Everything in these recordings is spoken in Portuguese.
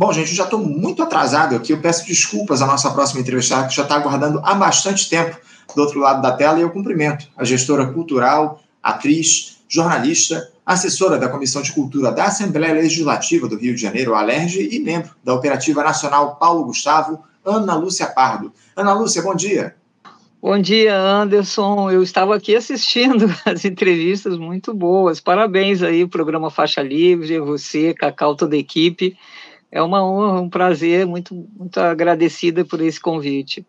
Bom, gente, eu já estou muito atrasado aqui. Eu peço desculpas à nossa próxima entrevistada, que já está aguardando há bastante tempo do outro lado da tela, e eu cumprimento a gestora cultural, atriz, jornalista, assessora da Comissão de Cultura da Assembleia Legislativa do Rio de Janeiro, Alerge, e membro da Operativa Nacional Paulo Gustavo, Ana Lúcia Pardo. Ana Lúcia, bom dia. Bom dia, Anderson. Eu estava aqui assistindo as entrevistas muito boas. Parabéns aí, programa Faixa Livre, você, Cacau, toda a equipe. É uma honra, um prazer, muito, muito agradecida por esse convite.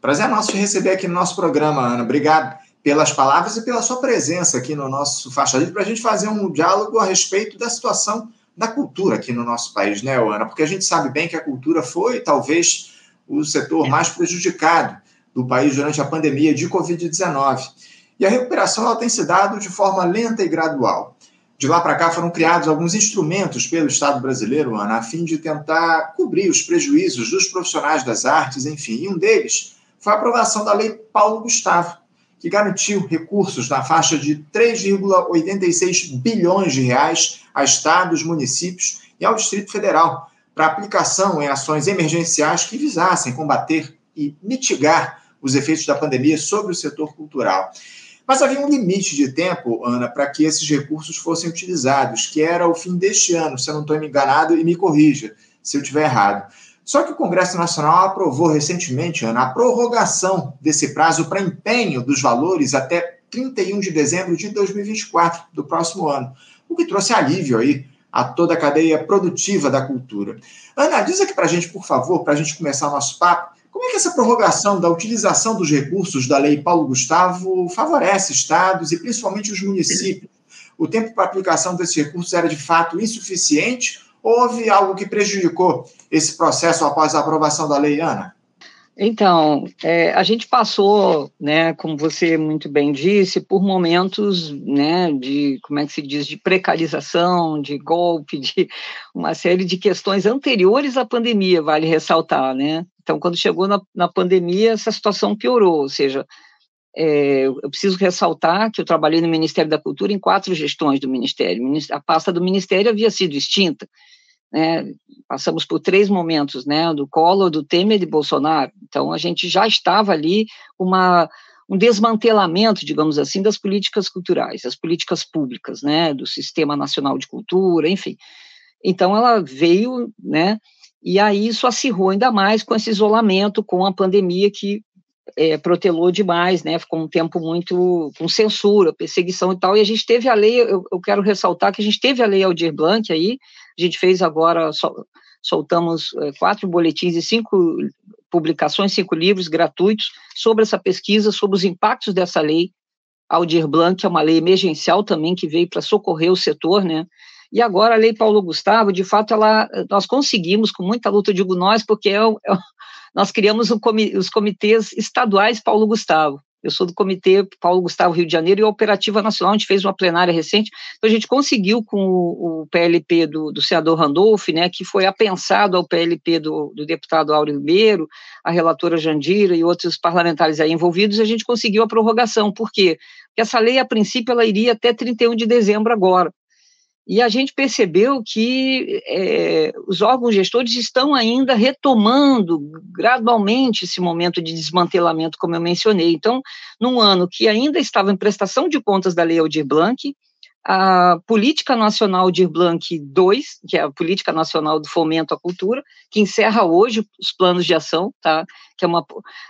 Prazer nosso te receber aqui no nosso programa, Ana. Obrigado pelas palavras e pela sua presença aqui no nosso Faixa Livre para a gente fazer um diálogo a respeito da situação da cultura aqui no nosso país, né, Ana? Porque a gente sabe bem que a cultura foi, talvez, o setor mais prejudicado do país durante a pandemia de Covid-19. E a recuperação ela tem se dado de forma lenta e gradual. De lá para cá foram criados alguns instrumentos pelo Estado brasileiro, Ana, a fim de tentar cobrir os prejuízos dos profissionais das artes, enfim. E um deles foi a aprovação da Lei Paulo Gustavo, que garantiu recursos na faixa de 3,86 bilhões de reais a estados, municípios e ao Distrito Federal para aplicação em ações emergenciais que visassem combater e mitigar os efeitos da pandemia sobre o setor cultural. Mas havia um limite de tempo, Ana, para que esses recursos fossem utilizados, que era o fim deste ano, se eu não estou enganado, e me corrija se eu estiver errado. Só que o Congresso Nacional aprovou recentemente, Ana, a prorrogação desse prazo para empenho dos valores até 31 de dezembro de 2024, do próximo ano, o que trouxe alívio aí a toda a cadeia produtiva da cultura. Ana, diz aqui para a gente, por favor, para a gente começar o nosso papo, como é que essa prorrogação da utilização dos recursos da Lei Paulo Gustavo favorece estados e principalmente os municípios? O tempo para aplicação desses recursos era de fato insuficiente ou houve algo que prejudicou esse processo após a aprovação da lei, Ana? Então, é, a gente passou, né, como você muito bem disse, por momentos, né, de, como é que se diz, de precarização, de golpe, de uma série de questões anteriores à pandemia, vale ressaltar, né? Então, quando chegou na, na pandemia, essa situação piorou, ou seja, é, eu preciso ressaltar que eu trabalhei no Ministério da Cultura em quatro gestões do Ministério. A pasta do Ministério havia sido extinta. Né? Passamos por três momentos, né? Do Collor, do Temer e de Bolsonaro. Então, a gente já estava ali uma um desmantelamento, digamos assim, das políticas culturais, das políticas públicas, né, do Sistema Nacional de Cultura, enfim. Então, ela veio, né, e aí isso acirrou ainda mais com esse isolamento, com a pandemia que é, protelou demais, né? Ficou um tempo muito com censura, perseguição e tal. E a gente teve a lei, eu, eu quero ressaltar que a gente teve a lei Aldir Blanc aí, a gente fez agora, sol, soltamos é, quatro boletins e cinco publicações, cinco livros gratuitos sobre essa pesquisa, sobre os impactos dessa lei. Aldir Blanc é uma lei emergencial também que veio para socorrer o setor, né? E agora a Lei Paulo Gustavo, de fato, ela, nós conseguimos, com muita luta, digo nós, porque é, é, nós criamos um os comitês estaduais Paulo Gustavo. Eu sou do Comitê Paulo Gustavo Rio de Janeiro e a Operativa Nacional, a gente fez uma plenária recente, então a gente conseguiu com o, o PLP do, do, senador Randolph, né, que foi apensado ao PLP do, do deputado Áureo Ribeiro, a relatora Jandira e outros parlamentares aí envolvidos, a gente conseguiu a prorrogação. Por quê? Porque essa lei, a princípio, ela iria até 31 de dezembro agora. E a gente percebeu que é, os órgãos gestores estão ainda retomando gradualmente esse momento de desmantelamento, como eu mencionei. Então, num ano que ainda estava em prestação de contas da Lei Aldir Blanc, a Política Nacional Aldir Blanc 2, que é a Política Nacional do Fomento à Cultura, que encerra hoje os planos de ação, tá? que é uma,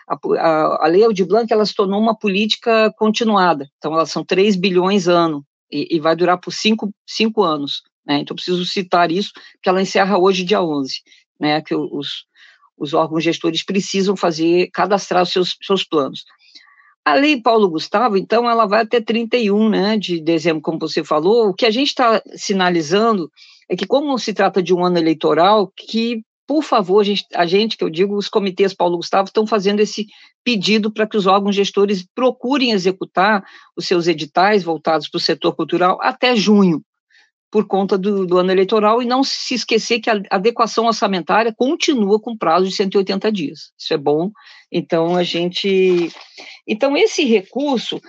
a, a Lei Aldir Blanc, ela se tornou uma política continuada, então elas são 3 bilhões ano, e, e vai durar por cinco, cinco anos. Né? Então, preciso citar isso, que ela encerra hoje, dia 11, né? que os, os órgãos gestores precisam fazer, cadastrar os seus, seus planos. A lei Paulo Gustavo, então, ela vai até 31 né, de dezembro, como você falou. O que a gente está sinalizando é que, como se trata de um ano eleitoral, que por favor, a gente, a gente, que eu digo, os comitês Paulo Gustavo estão fazendo esse pedido para que os órgãos gestores procurem executar os seus editais voltados para o setor cultural até junho, por conta do, do, ano eleitoral, e não se esquecer que a adequação orçamentária continua com prazo de 180 dias. Isso é bom. Então, a gente. Então, esse recurso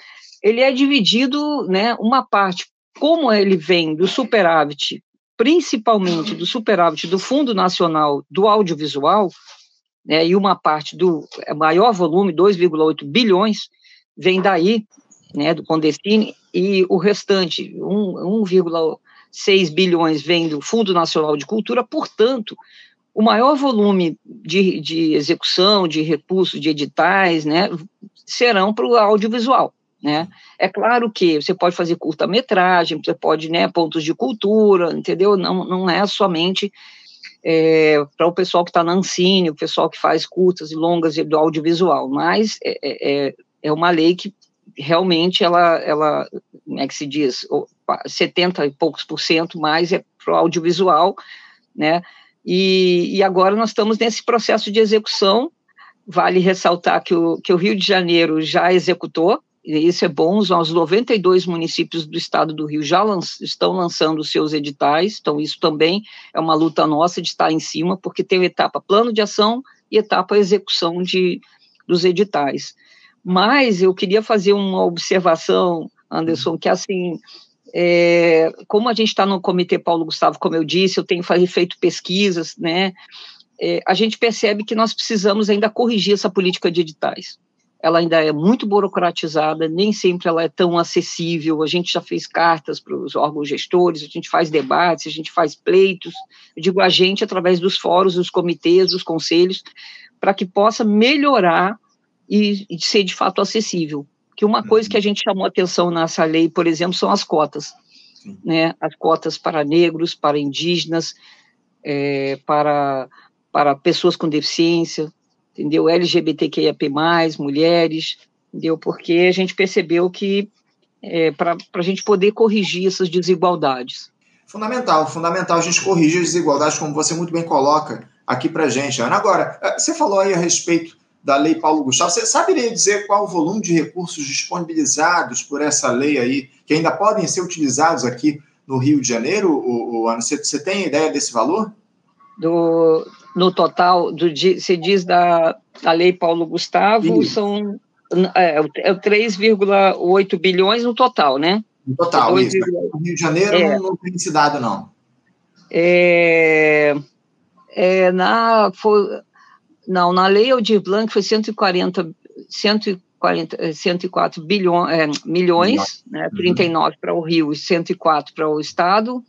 ele é dividido, né, uma parte, como ele vem do superávit principalmente do superávit do Fundo Nacional do Audiovisual, né, e uma parte do maior volume, 2,8 bilhões, vem daí, né, do Condestine, e o restante, 1,6 bilhões, vem do Fundo Nacional de Cultura, portanto, o maior volume de, de execução, de recursos, de editais, né, serão para o audiovisual. Né? É claro que você pode fazer curta-metragem, você pode, né, pontos de cultura, entendeu? Não, não é somente é, para o pessoal que está na Ancine, o pessoal que faz curtas e longas do audiovisual, mas é, é, é, é uma lei que realmente ela, ela, como é que se diz, 70 e poucos por cento mais é para o audiovisual, né? E, e agora nós estamos nesse processo de execução. Vale ressaltar que o, que o Rio de Janeiro já executou, isso é bom, os 92 municípios do estado do Rio já estão lançando seus editais, então isso também é uma luta nossa de estar em cima, porque tem etapa plano de ação e etapa execução de, dos editais. Mas eu queria fazer uma observação, Anderson, que assim, é, como a gente está no Comitê Paulo Gustavo, como eu disse, eu tenho feito pesquisas, né, é, a gente percebe que nós precisamos ainda corrigir essa política de editais ela ainda é muito burocratizada, nem sempre ela é tão acessível. A gente já fez cartas para os órgãos gestores, a gente faz debates, a gente faz pleitos. Eu digo a gente através dos fóruns, dos comitês, dos conselhos, para que possa melhorar e, e, ser de fato acessível. Que uma coisa que a gente chamou atenção nessa lei, por exemplo, são as cotas, né? As cotas para negros, para indígenas, é, para para pessoas com deficiência, entendeu? LGBTQIAP+, mulheres, entendeu? Porque a gente percebeu que é, para a gente poder corrigir essas desigualdades. Fundamental, fundamental a gente corrigir as desigualdades, como você muito bem coloca aqui para a gente, Ana. Agora, é, você falou aí a respeito da Lei Paulo Gustavo, você saberia dizer qual o volume de recursos disponibilizados por essa lei aí, que ainda podem ser utilizados aqui no Rio de Janeiro, o, o Ana? Você, você tem ideia desse valor? Do, no total, do, se diz da, da Lei Paulo Gustavo, Isso. são é, é 3,8 bilhões no total, né? No total, é isso. No Rio de Janeiro é, não, não tem se dado, não. É, é, na, foi, não, na Lei Aldir Blanc foi 140, 140 104 bilhões, é, milhões, né, 39 uhum. para o Rio e 104 para o Estado,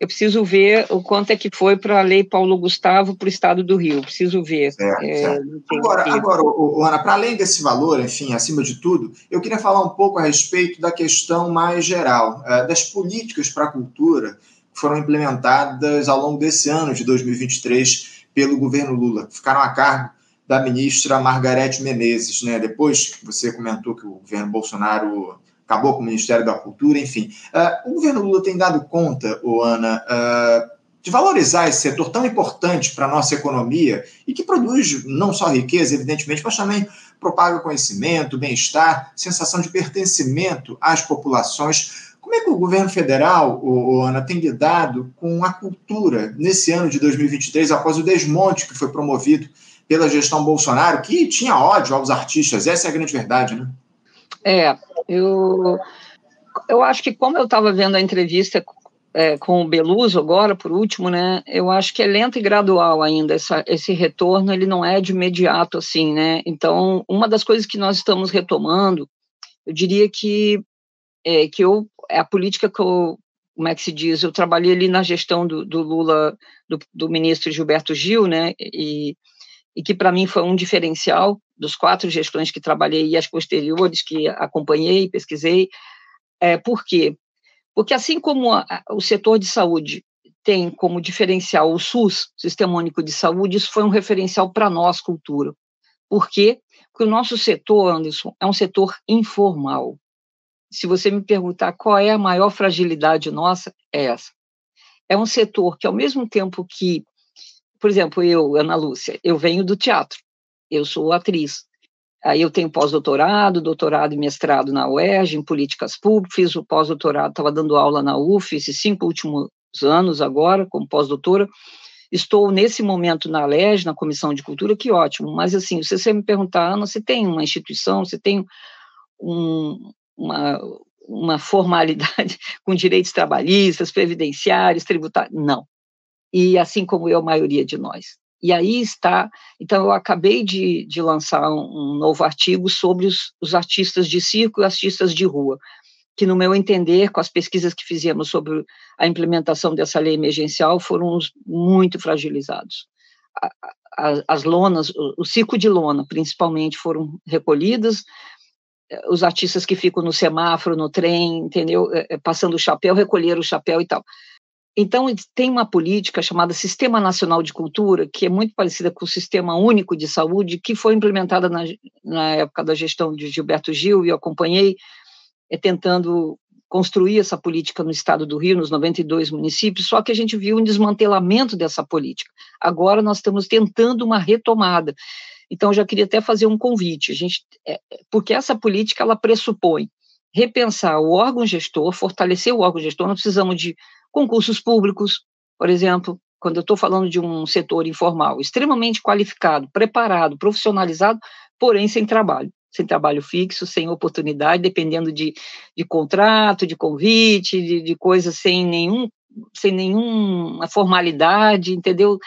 eu preciso ver o quanto é que foi para a Lei Paulo Gustavo para o Estado do Rio. Preciso ver. Certo, é, certo. Agora, agora o, Ana, para além desse valor, enfim, acima de tudo, eu queria falar um pouco a respeito da questão mais geral, é, das políticas para a cultura que foram implementadas ao longo desse ano de 2023 pelo governo Lula, que ficaram a cargo da ministra Margarete Menezes. Né? Depois, você comentou que o governo Bolsonaro acabou com o Ministério da Cultura, enfim. Uh, o governo Lula tem dado conta, Ana, uh, de valorizar esse setor tão importante para a nossa economia e que produz não só riqueza, evidentemente, mas também propaga conhecimento, bem-estar, sensação de pertencimento às populações. Como é que o governo federal, o, Ana, tem lidado com a cultura nesse ano de 2023, após o desmonte que foi promovido pela gestão Bolsonaro, que tinha ódio aos artistas? Essa é a grande verdade, né? É, eu, eu acho que como eu estava vendo a entrevista é, com o Beluso agora, por último, né, eu acho que é lento e gradual ainda, essa, esse retorno, ele não é de imediato, assim, né, então, uma das coisas que nós estamos retomando, eu diria que, é, que eu, é a política que eu, como é que se diz, eu trabalhei ali na gestão do, do Lula, do, do ministro Gilberto Gil, né, e e que para mim foi um diferencial dos quatro gestões que trabalhei e as posteriores que acompanhei, pesquisei. É, por quê? Porque assim como a, o setor de saúde tem como diferencial o SUS, Sistema Único de Saúde, isso foi um referencial para nós, cultura. Por quê? Porque o nosso setor, Anderson, é um setor informal. Se você me perguntar qual é a maior fragilidade nossa, é essa. É um setor que, ao mesmo tempo que por exemplo, eu, Ana Lúcia, eu venho do teatro, eu sou atriz. Aí eu tenho pós-doutorado, doutorado e mestrado na UERJ, em políticas públicas, fiz o pós-doutorado, estava dando aula na UF, esses cinco últimos anos agora, como pós-doutora. Estou nesse momento na LEG, na Comissão de Cultura, que ótimo, mas assim, se você me perguntar, Ana, você tem uma instituição, você tem um, uma, uma formalidade com direitos trabalhistas, previdenciários, tributários. Não. E assim como eu, a maioria de nós. E aí está. Então, eu acabei de, de lançar um, novo artigo sobre os, os artistas de circo e artistas de rua, que, no meu entender, com as pesquisas que fizemos sobre a implementação dessa lei emergencial, foram muito fragilizados. As lonas, o circo de lona, principalmente, foram recolhidas, os artistas que ficam no semáforo, no trem, entendeu? É, é, passando o chapéu, recolher o chapéu e tal. Então, tem uma política chamada Sistema Nacional de Cultura, que é muito parecida com o Sistema Único de Saúde, que foi implementada na, na época da gestão de Gilberto Gil, e eu acompanhei, é, tentando construir essa política no estado do Rio, nos 92 municípios, só que a gente viu um desmantelamento dessa política. Agora nós estamos tentando uma retomada. Então, eu já queria até fazer um convite, a gente, é, porque essa política ela pressupõe repensar o órgão gestor, fortalecer o órgão gestor. Nós precisamos de concursos públicos, por exemplo, quando eu estou falando de um setor informal, extremamente qualificado, preparado, profissionalizado, porém sem trabalho, sem trabalho fixo, sem oportunidade, dependendo de, de contrato, de convite, de, de coisas sem nenhum sem nenhuma formalidade, entendeu?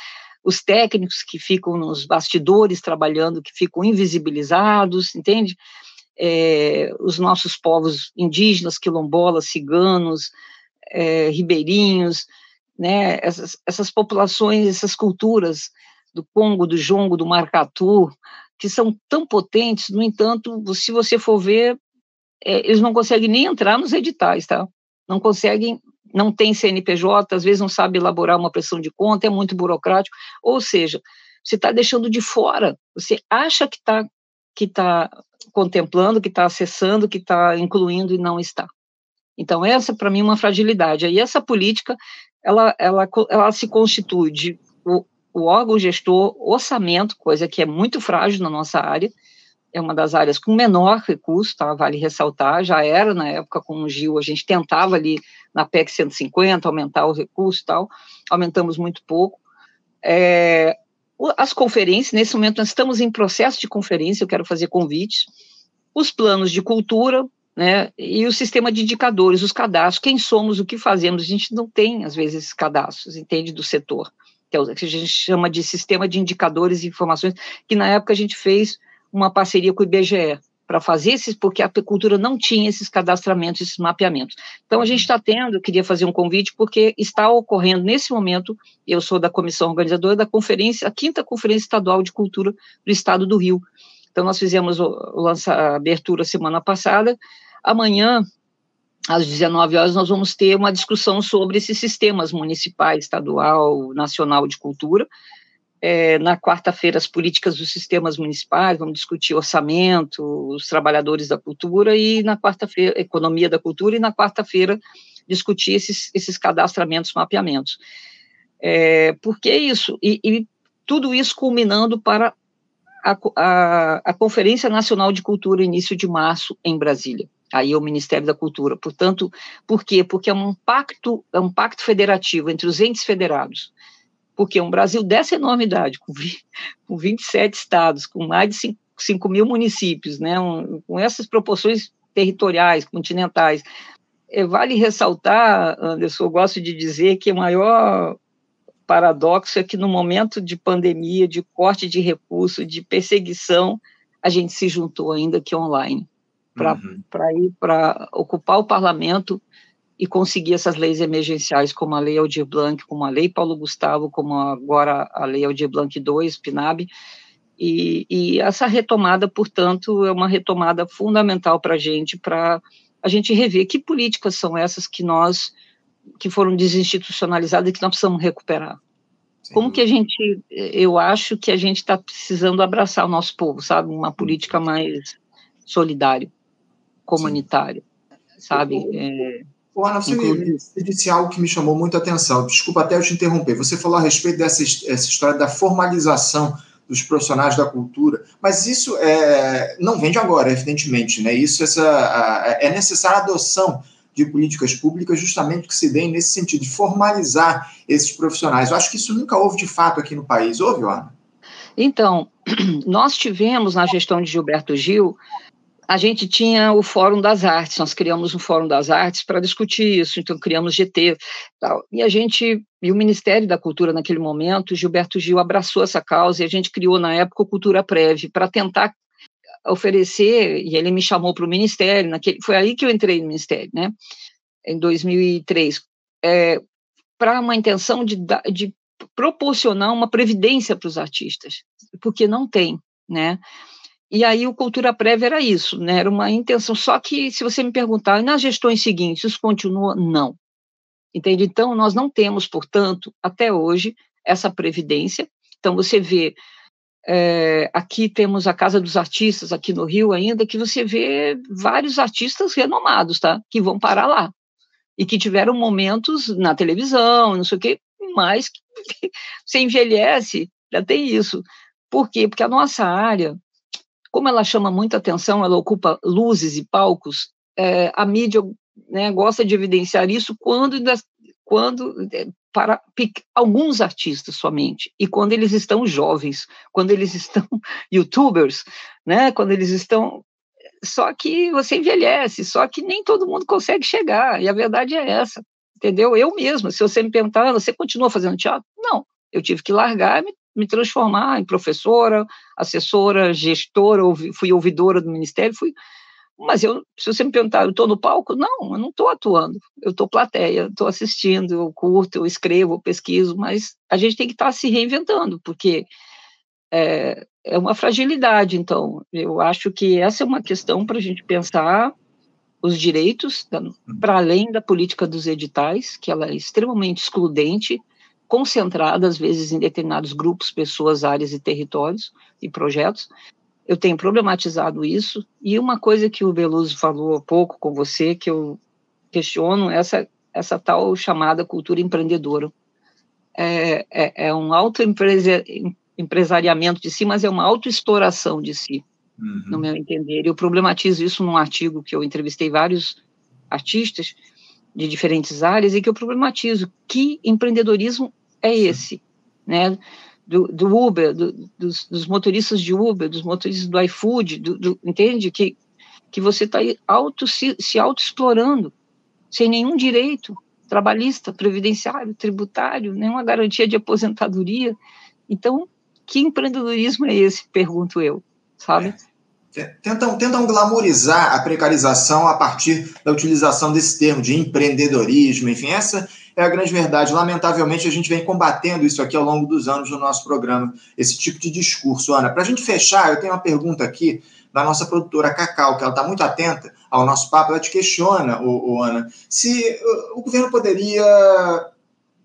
os técnicos que ficam nos bastidores trabalhando, que ficam invisibilizados, entende? É, os nossos povos indígenas, quilombolas, ciganos, é, ribeirinhos, né, essas, essas populações, essas culturas do Congo, do Jongo, do Marcatu, que são tão potentes, no entanto, se você for ver, é, eles não conseguem nem entrar nos editais, tá? Não conseguem não tem CNPJ, às vezes não sabe elaborar uma pressão de conta, é muito burocrático, ou seja, você está deixando de fora, você acha que está que tá contemplando, que está acessando, que está incluindo e não está. Então, essa, para mim, é uma fragilidade. Aí, essa política, ela, ela, ela se constitui de o, o órgão gestor, orçamento, coisa que é muito frágil na nossa área, é uma das áreas com menor recurso, tá? vale ressaltar, já era na época com o Gil, a gente tentava ali na PEC 150 aumentar o recurso tal, aumentamos muito pouco. É, as conferências, nesse momento nós estamos em processo de conferência, eu quero fazer convites, os planos de cultura, né, e o sistema de indicadores, os cadastros, quem somos, o que fazemos, a gente não tem, às vezes, esses cadastros, entende, do setor, que é que a gente chama de sistema de indicadores e informações, que na época a gente fez uma parceria com o IBGE para fazer esses, porque a apicultura não tinha esses cadastramentos, esses mapeamentos. Então, a gente está tendo, queria fazer um convite, porque está ocorrendo nesse momento, eu sou da comissão organizadora da conferência, a quinta Conferência Estadual de Cultura do Estado do Rio. Então, nós fizemos a abertura semana passada. Amanhã, às 19 horas, nós vamos ter uma discussão sobre esses sistemas municipais, estadual, nacional de cultura, é, na quarta-feira, as políticas dos sistemas municipais, vamos discutir orçamento, os trabalhadores da cultura, e na quarta-feira, economia da cultura, e na quarta-feira, discutir esses, esses cadastramentos, mapeamentos. É, por que isso? E, e, tudo isso culminando para a, a, a Conferência Nacional de Cultura, início de março, em Brasília aí é o Ministério da Cultura. Portanto, por quê? Porque é um pacto, é um pacto federativo entre os entes federados porque um Brasil dessa enormidade, com, com 27 estados, com mais de 5, 5 mil municípios, né, um, com essas proporções territoriais, continentais, é, vale ressaltar, Anderson, eu gosto de dizer que o maior paradoxo é que no momento de pandemia, de corte de recursos, de perseguição, a gente se juntou ainda que online para uhum. ir para ocupar o parlamento e conseguir essas leis emergenciais, como a Lei Aldir Blanc, como a Lei Paulo Gustavo, como agora a Lei Aldir Blanc II, PNAB, e, e essa retomada, portanto, é uma retomada fundamental para a gente, para a gente rever que políticas são essas que nós, que foram desinstitucionalizadas e que nós precisamos recuperar. Sim. Como que a gente, eu acho que a gente está precisando abraçar o nosso povo, sabe? Uma política mais solidária, comunitária, Sim. sabe? É, Ô, Ana, você, você disse algo que me chamou muito a atenção. Desculpa até eu te interromper. Você falou a respeito dessa essa história da formalização dos profissionais da cultura, mas isso é, não vem de agora, evidentemente. Né? Isso essa, é necessária a adoção de políticas públicas justamente que se deem nesse sentido, de formalizar esses profissionais. Eu acho que isso nunca houve de fato aqui no país. Houve, Ana? Então, nós tivemos na gestão de Gilberto Gil a gente tinha o Fórum das Artes, nós criamos um Fórum das Artes para discutir isso, então criamos GT, tal, e a gente, e o Ministério da Cultura naquele momento, Gilberto Gil abraçou essa causa e a gente criou na época o Cultura Prev, para tentar oferecer, e ele me chamou para o Ministério, naquele, foi aí que eu entrei no Ministério, né, em 2003, é, para uma intenção de, de proporcionar uma previdência para os artistas, porque não tem, né, e aí o Cultura Prévia era isso, né? Era uma intenção. Só que se você me perguntar, nas gestões seguintes, isso continua? Não. Entende? Então, nós não temos, portanto, até hoje, essa previdência. Então, você vê, é, aqui temos a Casa dos Artistas, aqui no Rio ainda, que você vê vários artistas renomados, tá? Que vão parar lá. E que tiveram momentos na televisão, não sei o quê, mas que você envelhece, já tem isso. Por quê? Porque a nossa área, como ela chama muita atenção, ela ocupa luzes e palcos, é, a mídia né, gosta de evidenciar isso quando, quando é, para alguns artistas somente, e quando eles estão jovens, quando eles estão youtubers, né, quando eles estão só que você envelhece, só que nem todo mundo consegue chegar, e a verdade é essa, entendeu? Eu mesma, se você me perguntar, ah, você continua fazendo teatro? Não, eu tive que largar e me me transformar em professora, assessora, gestora, fui ouvidora do ministério, fui. Mas eu, se você me perguntar, eu estou no palco? Não, eu não estou atuando. Eu estou plateia, estou assistindo, eu curto, eu escrevo, eu pesquiso, mas a gente tem que estar tá se reinventando, porque é, é uma fragilidade. Então, eu acho que essa é uma questão para a gente pensar os direitos, para além da política dos editais, que ela é extremamente excludente, concentrada, às vezes, em determinados grupos, pessoas, áreas e territórios e projetos. Eu tenho problematizado isso, e uma coisa que o Beluso falou há pouco com você, que eu questiono, essa, essa tal chamada cultura empreendedora. É, é, é um autoempresariamento de si, mas é uma autoexploração de si, uhum. no meu entender. Eu problematizo isso num artigo que eu entrevistei vários artistas de diferentes áreas e que eu problematizo que empreendedorismo é esse, né? Do, do Uber, do, dos, dos, motoristas de Uber, dos motoristas do iFood, do, entende? Que, que você está auto, se, se auto-explorando, sem nenhum direito trabalhista, previdenciário, tributário, nenhuma garantia de aposentadoria. Então, que empreendedorismo é esse, pergunto eu, sabe? É. Tentam, tentam glamorizar a precarização a partir da utilização desse termo de empreendedorismo, enfim, essa é a grande verdade. Lamentavelmente, a gente vem combatendo isso aqui ao longo dos anos no nosso programa, esse tipo de discurso. Ana, para a gente fechar, eu tenho uma pergunta aqui da nossa produtora Cacau, que ela está muito atenta ao nosso papo, ela te questiona, o, o Ana, se o governo poderia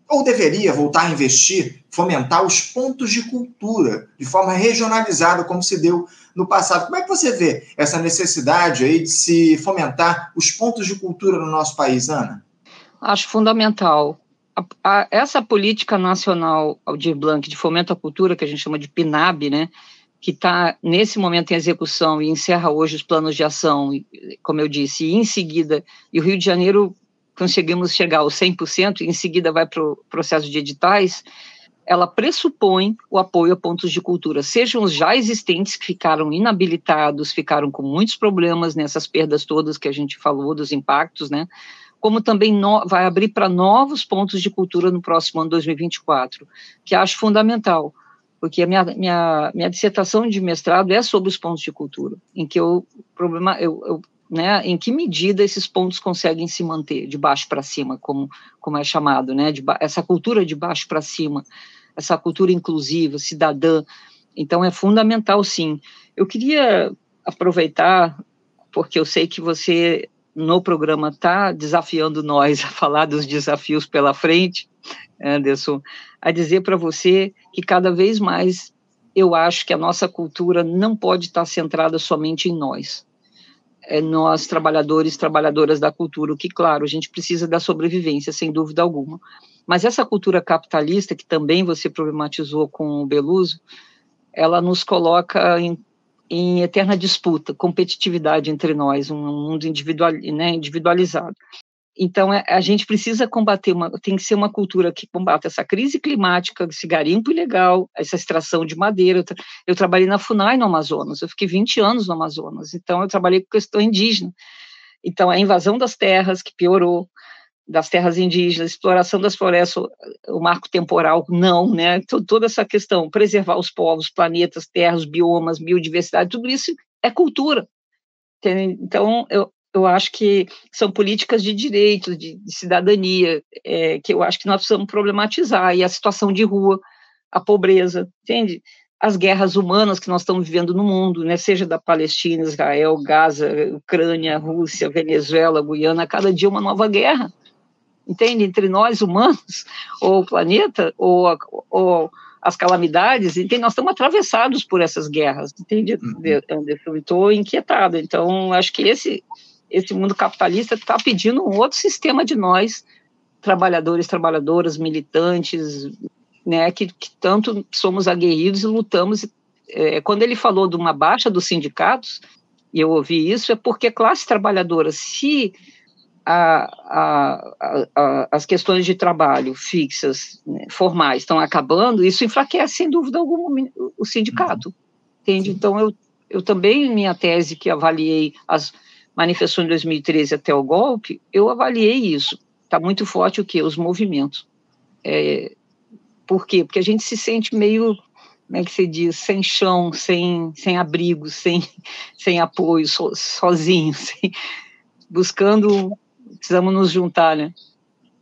ou deveria voltar a investir, fomentar os pontos de cultura de forma regionalizada, como se deu no passado. Como é que você vê essa necessidade aí de se fomentar os pontos de cultura no nosso país, Ana? Acho fundamental. A, a, essa política nacional Aldir Blanc de fomento à cultura, que a gente chama de PNAB, né, que está nesse momento em execução e encerra hoje os planos de ação, como eu disse, e em seguida, e o Rio de Janeiro conseguimos chegar aos 100%, e em seguida vai para o processo de editais, ela pressupõe o apoio a pontos de cultura, sejam os já existentes que ficaram inabilitados, ficaram com muitos problemas nessas perdas todas que a gente falou, dos impactos, né? Como também no, vai abrir para novos pontos de cultura no próximo ano 2024, que acho fundamental, porque a minha, minha, minha dissertação de mestrado é sobre os pontos de cultura, em que eu, problema, eu, eu né, em que medida esses pontos conseguem se manter de baixo para cima, como, como é chamado, né, de, essa cultura de baixo para cima, essa cultura inclusiva, cidadã. Então, é fundamental, sim. Eu queria aproveitar, porque eu sei que você, no programa, está desafiando nós a falar dos desafios pela frente, Anderson, a dizer para você que cada vez mais eu acho que a nossa cultura não pode estar centrada somente em nós. É nós, trabalhadores, trabalhadoras da cultura, o que, claro, a gente precisa da sobrevivência, sem dúvida alguma. Mas essa cultura capitalista, que também você problematizou com o Beluso, ela nos coloca em, em eterna disputa, competitividade entre nós, um mundo individual, né, individualizado. então, é, a gente precisa combater, uma, tem que ser uma cultura que combata essa crise climática, esse garimpo ilegal, essa extração de madeira. Eu, tra eu, trabalhei na FUNAI no Amazonas, eu fiquei 20 anos no Amazonas, então eu trabalhei com questão indígena. Então, a invasão das terras, que piorou, das terras indígenas, exploração das florestas, o marco temporal, não, né? Toda essa questão, preservar os povos, planetas, terras, biomas, biodiversidade, tudo isso é cultura. Então, eu, eu acho que são políticas de direitos, de, de cidadania, é, que eu acho que nós precisamos problematizar, e a situação de rua, a pobreza, entende? As guerras humanas que nós estamos vivendo no mundo, né, seja da Palestina, Israel, Gaza, Ucrânia, Rússia, Venezuela, Guiana, cada dia uma nova guerra, entende? Entre nós, humanos, ou o planeta, ou, ou as calamidades, entende? Nós estamos atravessados por essas guerras, entende, uhum. Anderson? Estou inquietado, então acho que esse esse mundo capitalista está pedindo um outro sistema de nós, trabalhadores, trabalhadoras, militantes, né, que, que tanto somos aguerridos e lutamos. É, quando ele falou de uma baixa dos sindicatos, e eu ouvi isso, é porque classe trabalhadora, se a, a, a, as questões de trabalho fixas, né, formais, estão acabando, isso enfraquece, sem dúvida alguma, o sindicato. Entende? Então, eu, eu também, minha tese que avaliei as manifestou em 2013 até o golpe, eu avaliei isso. Está muito forte o quê? Os movimentos. É, por quê? Porque a gente se sente meio, como é que se diz, sem chão, sem, sem abrigo, sem, sem apoio, so, sozinho, sem, buscando, precisamos nos juntar, né?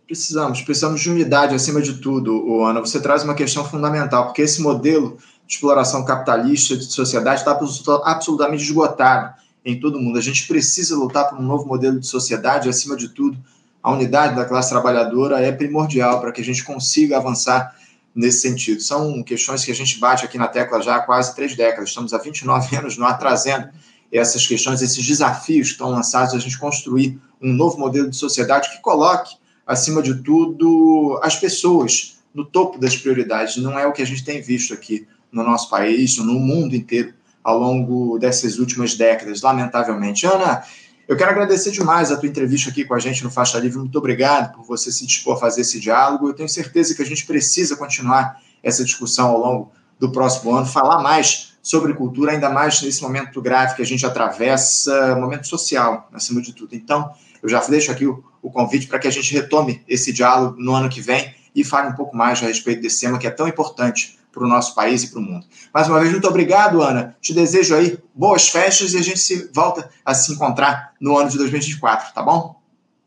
Precisamos, precisamos de unidade acima de tudo, Ana. Você traz uma questão fundamental, porque esse modelo de exploração capitalista de sociedade está absolutamente esgotado em todo mundo. A gente precisa lutar por um novo modelo de sociedade, acima de tudo, a unidade da classe trabalhadora é primordial para que a gente consiga avançar nesse sentido. São questões que a gente bate aqui na tecla já há quase três décadas, estamos há 29 anos não trazendo essas questões, esses desafios que estão lançados, a gente construir um novo modelo de sociedade que coloque, acima de tudo, as pessoas no topo das prioridades. Não é o que a gente tem visto aqui no nosso país, no mundo inteiro ao longo dessas últimas décadas, lamentavelmente. Ana, eu quero agradecer demais a tua entrevista aqui com a gente no Faixa Livre. Muito obrigado por você se dispor a fazer esse diálogo. Eu tenho certeza que a gente precisa continuar essa discussão ao longo do próximo ano, falar mais sobre cultura, ainda mais nesse momento grave que a gente atravessa, momento social, acima de tudo. Então, eu já deixo aqui o, o convite para que a gente retome esse diálogo no ano que vem e fale um pouco mais a respeito desse tema que é tão importante para o nosso país e para o mundo. Mais uma vez, muito obrigado, Ana. Te desejo aí boas festas e a gente se volta a se encontrar no ano de 2024, tá bom?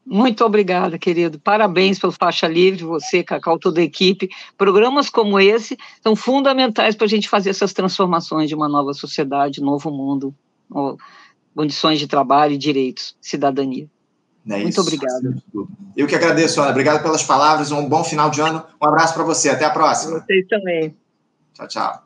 Muito obrigada, querido. Parabéns pelo Faixa Livre, você, Cacau, toda a equipe. Programas como esse são fundamentais para a gente fazer essas transformações de uma nova sociedade, novo mundo, condições de trabalho, direitos, cidadania. É Muito obrigada. Eu que agradeço, Ana. Obrigado pelas palavras. Um bom final de ano. Um abraço para você. Até a próxima. Vocês também. Tchau, tchau.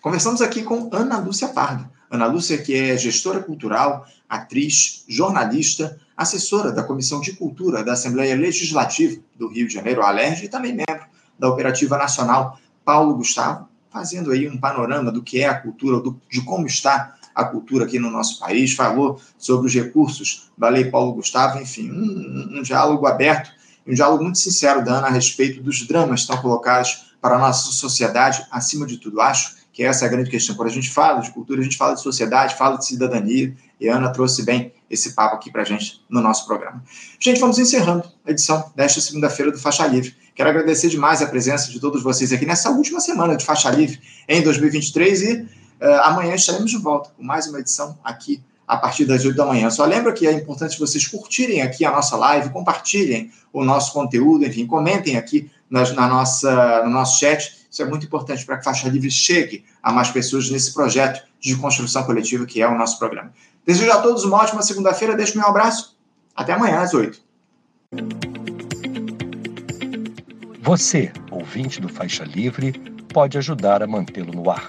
Conversamos aqui com Ana Lúcia Pardo. Ana Lúcia, que é gestora cultural, atriz, jornalista, assessora da Comissão de Cultura da Assembleia Legislativa do Rio de Janeiro, Alerj, e também membro da Operativa Nacional Paulo Gustavo, fazendo aí um panorama do que é a cultura, do, de como está a cultura aqui no nosso país, falou sobre os recursos da Lei Paulo Gustavo, enfim, um, um diálogo aberto e um diálogo muito sincero da Ana a respeito dos dramas que estão colocados para a nossa sociedade, acima de tudo. Acho que essa é a grande questão. Quando a gente fala de cultura, a gente fala de sociedade, fala de cidadania, e a Ana trouxe bem esse papo aqui para a gente no nosso programa. Gente, vamos encerrando a edição desta segunda-feira do Faixa Livre. Quero agradecer demais a presença de todos vocês aqui nessa última semana de Faixa Livre em 2023 e amanhã estaremos de volta com mais uma edição aqui a partir das 8 da manhã. Só lembra que é importante vocês curtirem aqui a nossa live, compartilhem o nosso conteúdo, enfim, comentem aqui na, na nossa, no nosso chat. Isso é muito importante para que Faixa Livre chegue a mais pessoas nesse projeto de construção coletiva que é o nosso programa. Desejo a todos uma ótima segunda-feira. Deixo meu abraço. Até amanhã, às 8. Você, ouvinte do Faixa Livre, pode ajudar a mantê-lo no ar.